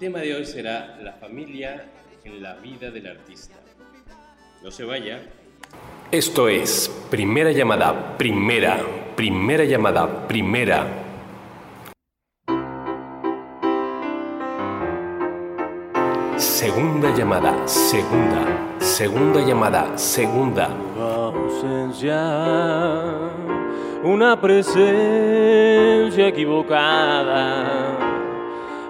tema de hoy será la familia en la vida del artista. No se vaya. Esto es primera llamada, primera, primera llamada, primera. Segunda llamada, segunda, segunda llamada, segunda. ausencia, una presencia equivocada,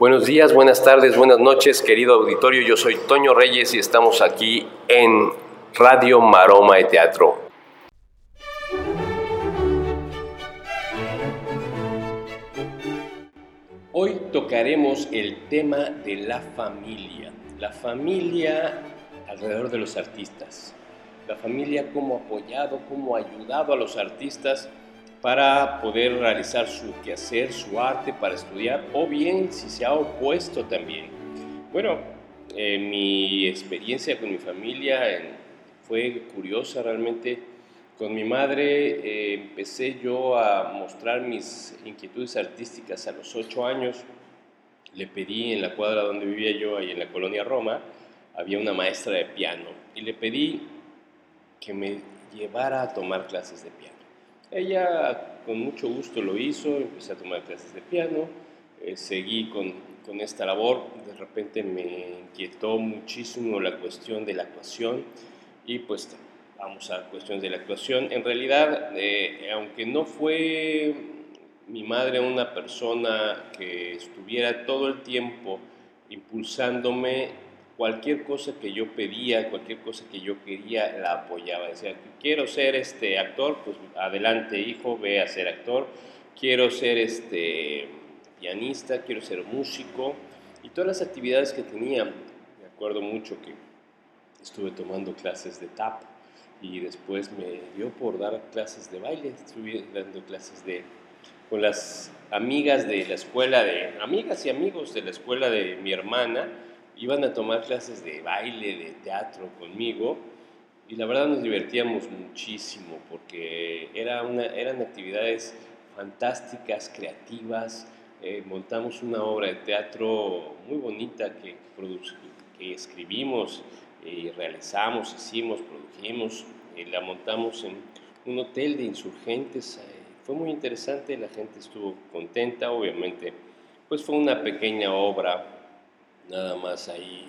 Buenos días, buenas tardes, buenas noches, querido auditorio. Yo soy Toño Reyes y estamos aquí en Radio Maroma de Teatro. Hoy tocaremos el tema de la familia. La familia alrededor de los artistas. La familia cómo ha apoyado, cómo ha ayudado a los artistas para poder realizar su quehacer, su arte, para estudiar, o bien si se ha opuesto también. Bueno, eh, mi experiencia con mi familia eh, fue curiosa realmente. Con mi madre eh, empecé yo a mostrar mis inquietudes artísticas a los ocho años. Le pedí en la cuadra donde vivía yo, ahí en la colonia Roma, había una maestra de piano y le pedí que me llevara a tomar clases de piano. Ella con mucho gusto lo hizo, empecé a tomar clases de piano, eh, seguí con, con esta labor, de repente me inquietó muchísimo la cuestión de la actuación y pues vamos a cuestiones de la actuación. En realidad, eh, aunque no fue mi madre una persona que estuviera todo el tiempo impulsándome, cualquier cosa que yo pedía, cualquier cosa que yo quería, la apoyaba. Decía, quiero ser este actor, pues adelante hijo, ve a ser actor. Quiero ser este pianista, quiero ser músico. Y todas las actividades que tenía, me acuerdo mucho que estuve tomando clases de tap y después me dio por dar clases de baile, estuve dando clases de con las amigas de la escuela de amigas y amigos de la escuela de mi hermana iban a tomar clases de baile, de teatro conmigo y la verdad nos divertíamos muchísimo porque eran actividades fantásticas, creativas. Eh, montamos una obra de teatro muy bonita que, escribimos y realizamos, hicimos, produjimos, y la montamos en un hotel de insurgentes. Eh, fue muy interesante, la gente estuvo contenta, obviamente, pues fue una pequeña obra, nada más ahí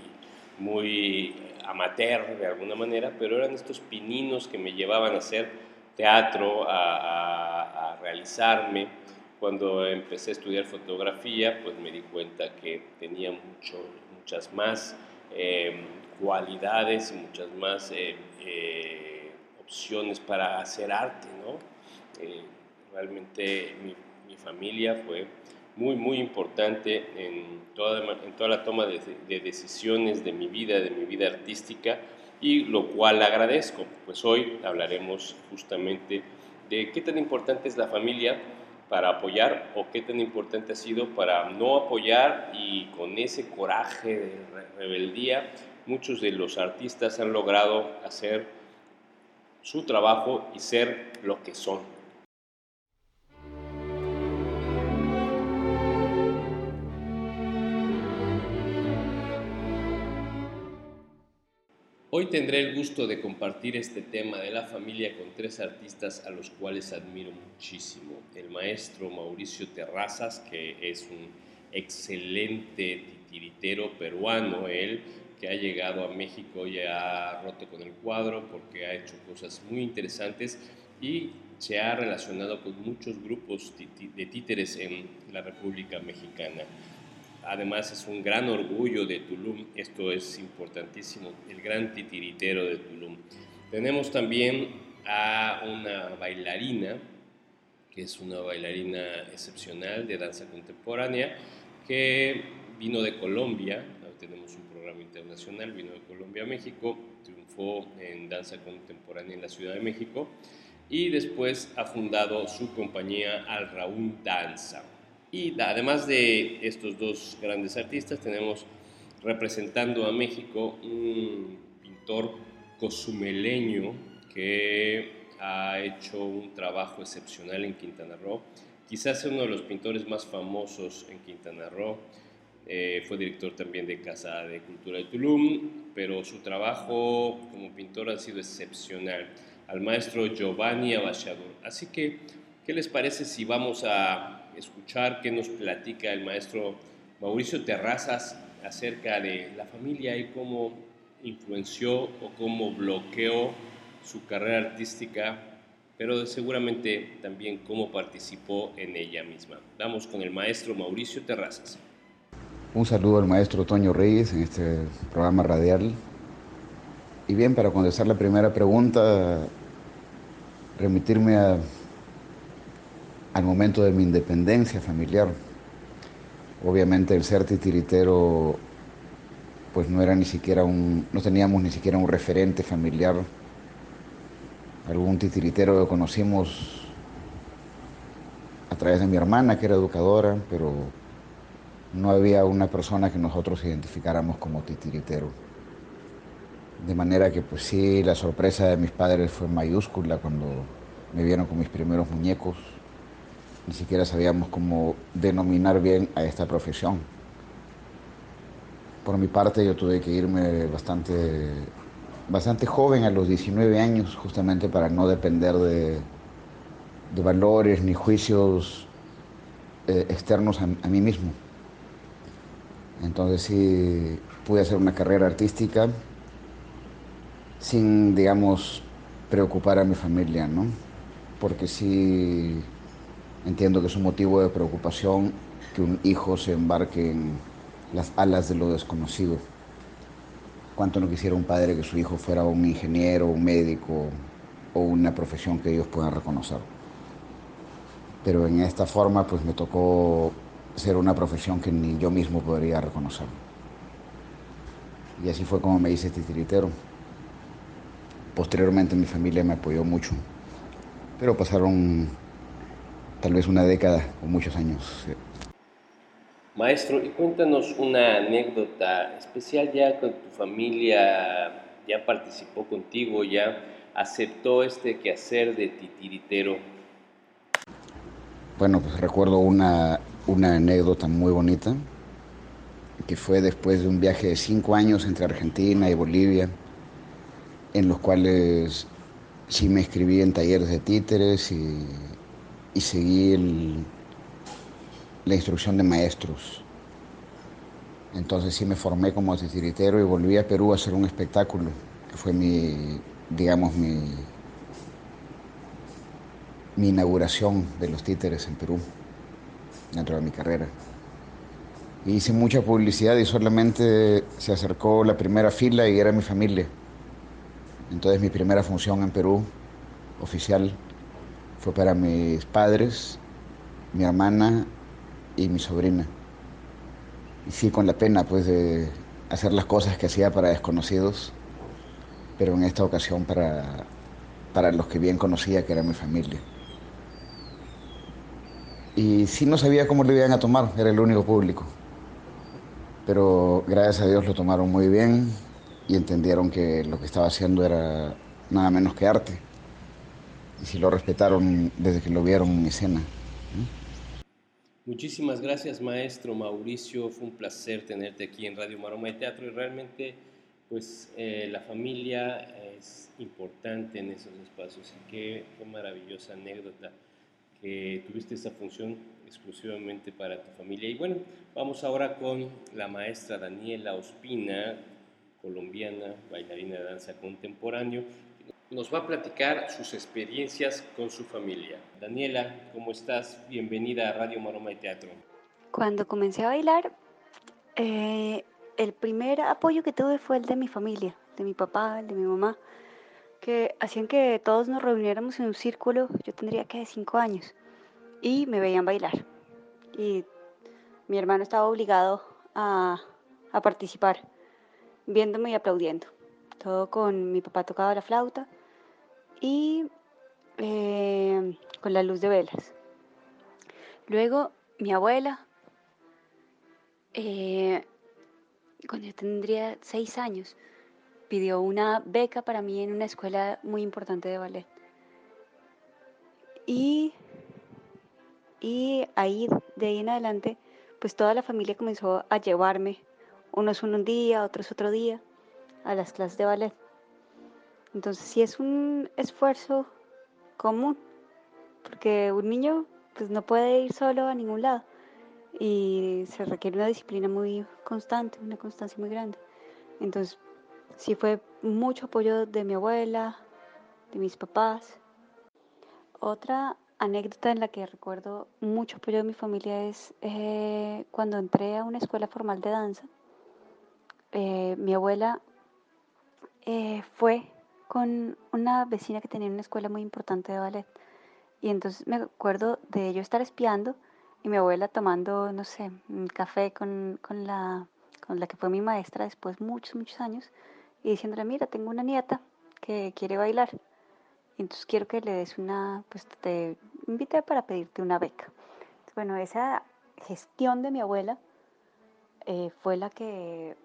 muy amateur de alguna manera, pero eran estos pininos que me llevaban a hacer teatro, a, a, realizarme. Cuando empecé a estudiar fotografía, pues me di cuenta que tenía mucho, muchas más eh, cualidades y muchas más eh, eh, opciones para hacer arte, ¿no? Eh, realmente mi, mi, familia fue muy, muy importante en toda, en toda la toma de, de, decisiones de mi vida, de mi vida artística, y lo cual agradezco. Pues hoy hablaremos justamente de qué tan importante es la familia para apoyar o qué tan importante ha sido para no apoyar y con ese coraje de rebeldía muchos de los artistas han logrado hacer su trabajo y ser lo que son. Hoy tendré el gusto de compartir este tema de la familia con tres artistas a los cuales admiro muchísimo. El maestro Mauricio Terrazas, que es un excelente titiritero peruano, él que ha llegado a México y ha roto con el cuadro porque ha hecho cosas muy interesantes y se ha relacionado con muchos grupos de títeres en la República Mexicana. Además es un gran orgullo de Tulum, esto es importantísimo, el gran titiritero de Tulum. Tenemos también a una bailarina, que es una bailarina excepcional de danza contemporánea, que vino de Colombia, tenemos un programa internacional, vino de Colombia a México, triunfó en danza contemporánea en la Ciudad de México y después ha fundado su compañía Al Raúl Danza. Y además de estos dos grandes artistas, tenemos representando a México un pintor cozumeleño que ha hecho un trabajo excepcional en Quintana Roo. Quizás uno de los pintores más famosos en Quintana Roo. Eh, fue director también de Casa de Cultura de Tulum, pero su trabajo como pintor ha sido excepcional. Al maestro Giovanni Abachador. Así que, ¿qué les parece si vamos a escuchar qué nos platica el maestro Mauricio Terrazas acerca de la familia y cómo influenció o cómo bloqueó su carrera artística, pero seguramente también cómo participó en ella misma. Vamos con el maestro Mauricio Terrazas. Un saludo al maestro Toño Reyes en este programa radial. Y bien, para contestar la primera pregunta, remitirme al momento de mi independencia familiar. Obviamente el ser titiritero, pues no era ni siquiera un, no teníamos ni siquiera un referente familiar. Algún titiritero que conocimos a través de mi hermana, que era educadora, pero no había una persona que nosotros identificáramos como titiritero. De manera que pues sí, la sorpresa de mis padres fue mayúscula cuando me vieron con mis primeros muñecos ni siquiera sabíamos cómo denominar bien a esta profesión. Por mi parte yo tuve que irme bastante, bastante joven, a los 19 años, justamente para no depender de, valores ni juicios eh, externos a, a mí mismo. Entonces sí pude hacer una carrera artística sin, digamos, preocupar a mi familia, ¿no? Porque sí Entiendo que es un motivo de preocupación que un hijo se embarque en las alas de lo desconocido. ¿Cuánto no quisiera un padre que su hijo fuera un ingeniero, un médico o una profesión que ellos puedan reconocer? Pero en esta forma pues me tocó ser una profesión que ni yo mismo podría reconocer. Y así fue como me hice titiritero. Posteriormente mi familia me apoyó mucho, pero pasaron tal vez una década o muchos años. Maestro, y cuéntanos una anécdota especial ya con tu familia, ya participó contigo, ya aceptó este quehacer de titiritero. Bueno, pues recuerdo una, una anécdota muy bonita, que fue después de un viaje de cinco años entre Argentina y Bolivia, en los cuales sí me escribí en talleres de títeres y y seguí la instrucción de maestros. Entonces sí me formé como titiritero y volví a Perú a hacer un espectáculo, que fue mi, digamos, mi, mi inauguración de los títeres en Perú, dentro de mi carrera. hice mucha publicidad y solamente se acercó la primera fila y era mi familia. Entonces mi primera función en Perú, oficial, fue para mis padres, mi hermana y mi sobrina. Y sí, con la pena pues de hacer las cosas que hacía para desconocidos, pero en esta ocasión para, para los que bien conocía, que era mi familia. Y sí no sabía cómo lo iban a tomar, era el único público. Pero gracias a Dios lo tomaron muy bien y entendieron que lo que estaba haciendo era nada menos que arte si lo respetaron desde que lo vieron en escena. Muchísimas gracias, maestro Mauricio. Fue un placer tenerte aquí en Radio Maroma de Teatro y realmente, pues, eh, la familia es importante en esos espacios. Y qué, qué maravillosa anécdota que tuviste esta función exclusivamente para tu familia. Y bueno, vamos ahora con la maestra Daniela Ospina, colombiana, bailarina de danza contemporáneo, nos va a platicar sus experiencias con su familia. Daniela, ¿cómo estás? Bienvenida a Radio Maroma y Teatro. Cuando comencé a bailar, eh, el primer apoyo que tuve fue el de mi familia, de mi papá, el de mi mamá, que hacían que todos nos reuniéramos en un círculo, yo tendría que cinco años, y me veían bailar. Y mi hermano estaba obligado a, a participar. viéndome y aplaudiendo. Todo con mi papá tocaba la flauta y eh, con la luz de velas. Luego mi abuela, eh, cuando yo tendría seis años, pidió una beca para mí en una escuela muy importante de ballet. Y, y ahí, de ahí en adelante, pues toda la familia comenzó a llevarme, unos un día, otros otro día, a las clases de ballet. Entonces sí es un esfuerzo común, porque un niño pues no puede ir solo a ningún lado y se requiere una disciplina muy constante, una constancia muy grande. Entonces sí fue mucho apoyo de mi abuela, de mis papás. Otra anécdota en la que recuerdo mucho apoyo de mi familia es eh, cuando entré a una escuela formal de danza. Eh, mi abuela eh, fue con una vecina que tenía una escuela muy importante de ballet. Y entonces me acuerdo de yo estar espiando y mi abuela tomando, no sé, un café con, con, la, con la que fue mi maestra después muchos, muchos años y diciéndole, mira, tengo una nieta que quiere bailar. Y entonces quiero que le des una, pues te invité para pedirte una beca. bueno, esa gestión de mi abuela eh, fue la que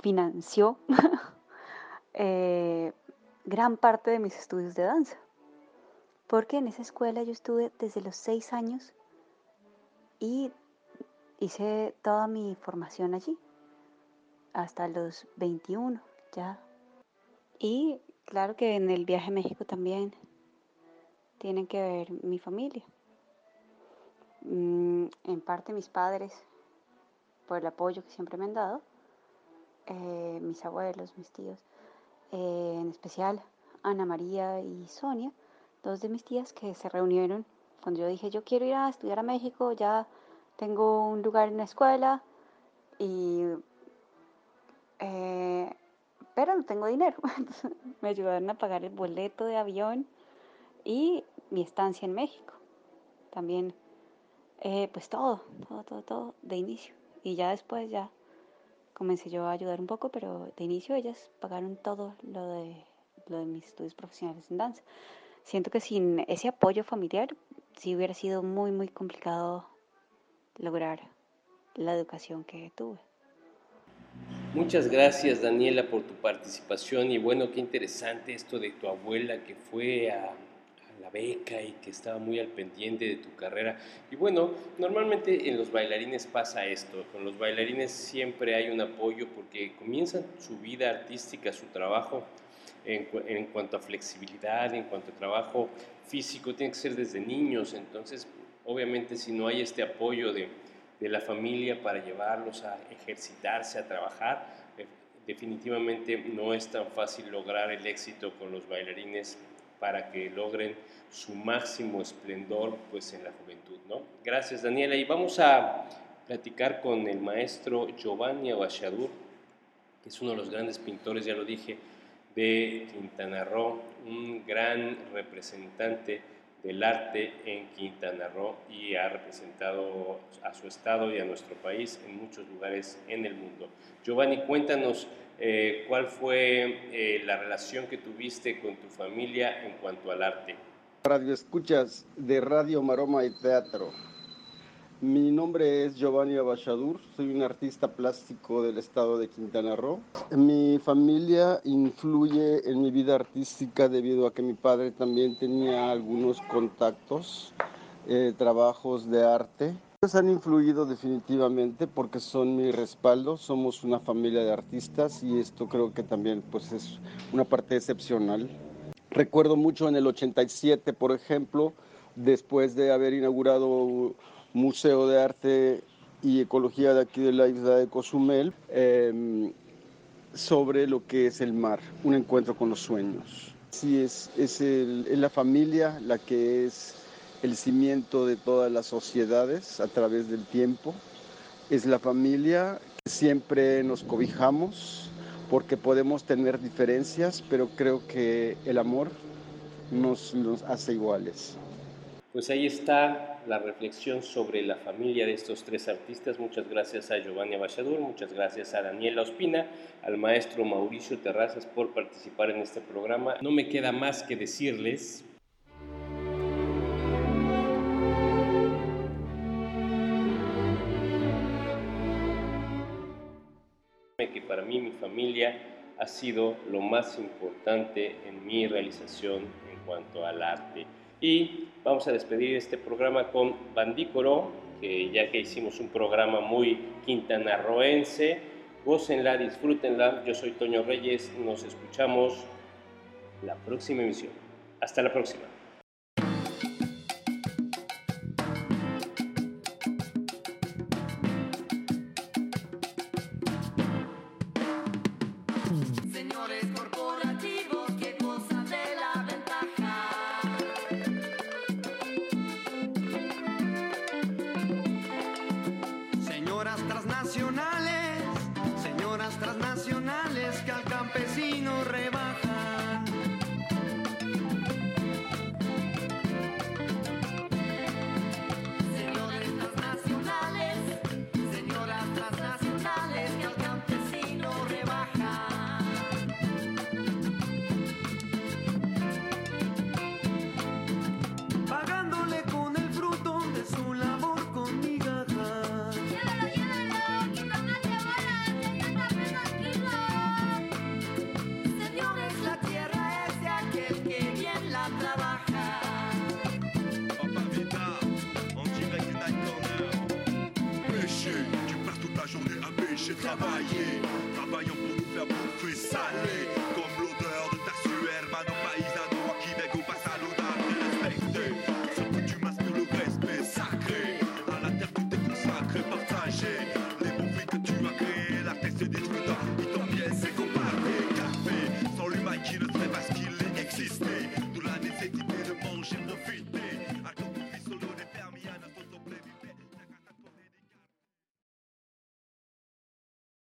financió eh, gran parte de mis estudios de danza. Porque en esa escuela yo estuve desde los seis años y hice toda mi formación allí, hasta los 21 ya. Y claro que en el viaje a México también tienen que ver mi familia. Mm, en parte mis padres, por el apoyo que siempre me han dado, eh, mis abuelos, mis tíos, eh, en especial Ana María y Sonia, dos de mis tías que se reunieron cuando yo dije yo quiero ir a estudiar a México, ya tengo un lugar en la escuela, y, eh, pero no tengo dinero. me ayudaron a pagar el boleto de avión y mi estancia en México. También, eh, pues todo, todo, todo, todo de inicio. Y ya después ya comencé yo a ayudar un poco, pero de inicio ellas pagaron todo lo de, lo de mis estudios profesionales en danza. Siento que sin ese apoyo familiar sí hubiera sido muy, muy complicado lograr la educación que tuve. Muchas gracias Daniela por tu participación y bueno, qué interesante esto de tu abuela que fue a, beca y que estaba muy al pendiente de tu carrera. Y bueno, normalmente en los bailarines pasa esto, con los bailarines siempre hay un apoyo porque comienzan su vida artística, su trabajo en, en cuanto a flexibilidad, en cuanto a trabajo físico, tiene que ser desde niños, entonces obviamente si no hay este apoyo de, de la familia para llevarlos a ejercitarse, a trabajar, eh, definitivamente no es tan fácil lograr el éxito con los bailarines para que logren su máximo esplendor pues en la juventud, ¿no? Gracias Daniela y vamos a platicar con el maestro Giovanni Abachadur, que es uno de los grandes pintores, ya lo dije, de Quintana Roo, un gran representante del arte en Quintana Roo y ha representado a su estado y a nuestro país en muchos lugares en el mundo. Giovanni, cuéntanos eh, cuál fue eh, la relación que tuviste con tu familia en cuanto al arte. Radio Escuchas de Radio Maroma y Teatro. Mi nombre es Giovanni Abachadur, soy un artista plástico del estado de Quintana Roo. Mi familia influye en mi vida artística debido a que mi padre también tenía algunos contactos, eh, trabajos de arte. Han influido definitivamente porque son mi respaldo, somos una familia de artistas y esto creo que también pues, es una parte excepcional. Recuerdo mucho en el 87, por ejemplo, después de haber inaugurado Museo de Arte y Ecología de aquí de la isla de Cozumel, em, sobre lo que es el mar, un encuentro con los sueños. Sí, es, es, la familia la que es el cimiento de todas las sociedades a través del tiempo. Es la familia que siempre nos cobijamos porque podemos tener diferencias, pero creo que el amor nos, nos hace iguales. Pues ahí está la reflexión sobre la familia de estos tres artistas. Muchas gracias a Giovanni Abachadur, muchas gracias a Daniela Ospina, al maestro Mauricio Terrazas por participar en este programa. No me queda más que decirles para mí mi familia ha sido lo más importante en mi realización en cuanto al arte. Y vamos a despedir este programa con Bandícoro, que ya que hicimos un programa muy quintanarroense, gócenla, disfrútenla. Yo soy Toño Reyes, nos escuchamos la próxima emisión. Hasta la próxima. j'ai travaillé, travaillant pour nous faire bouffer salé.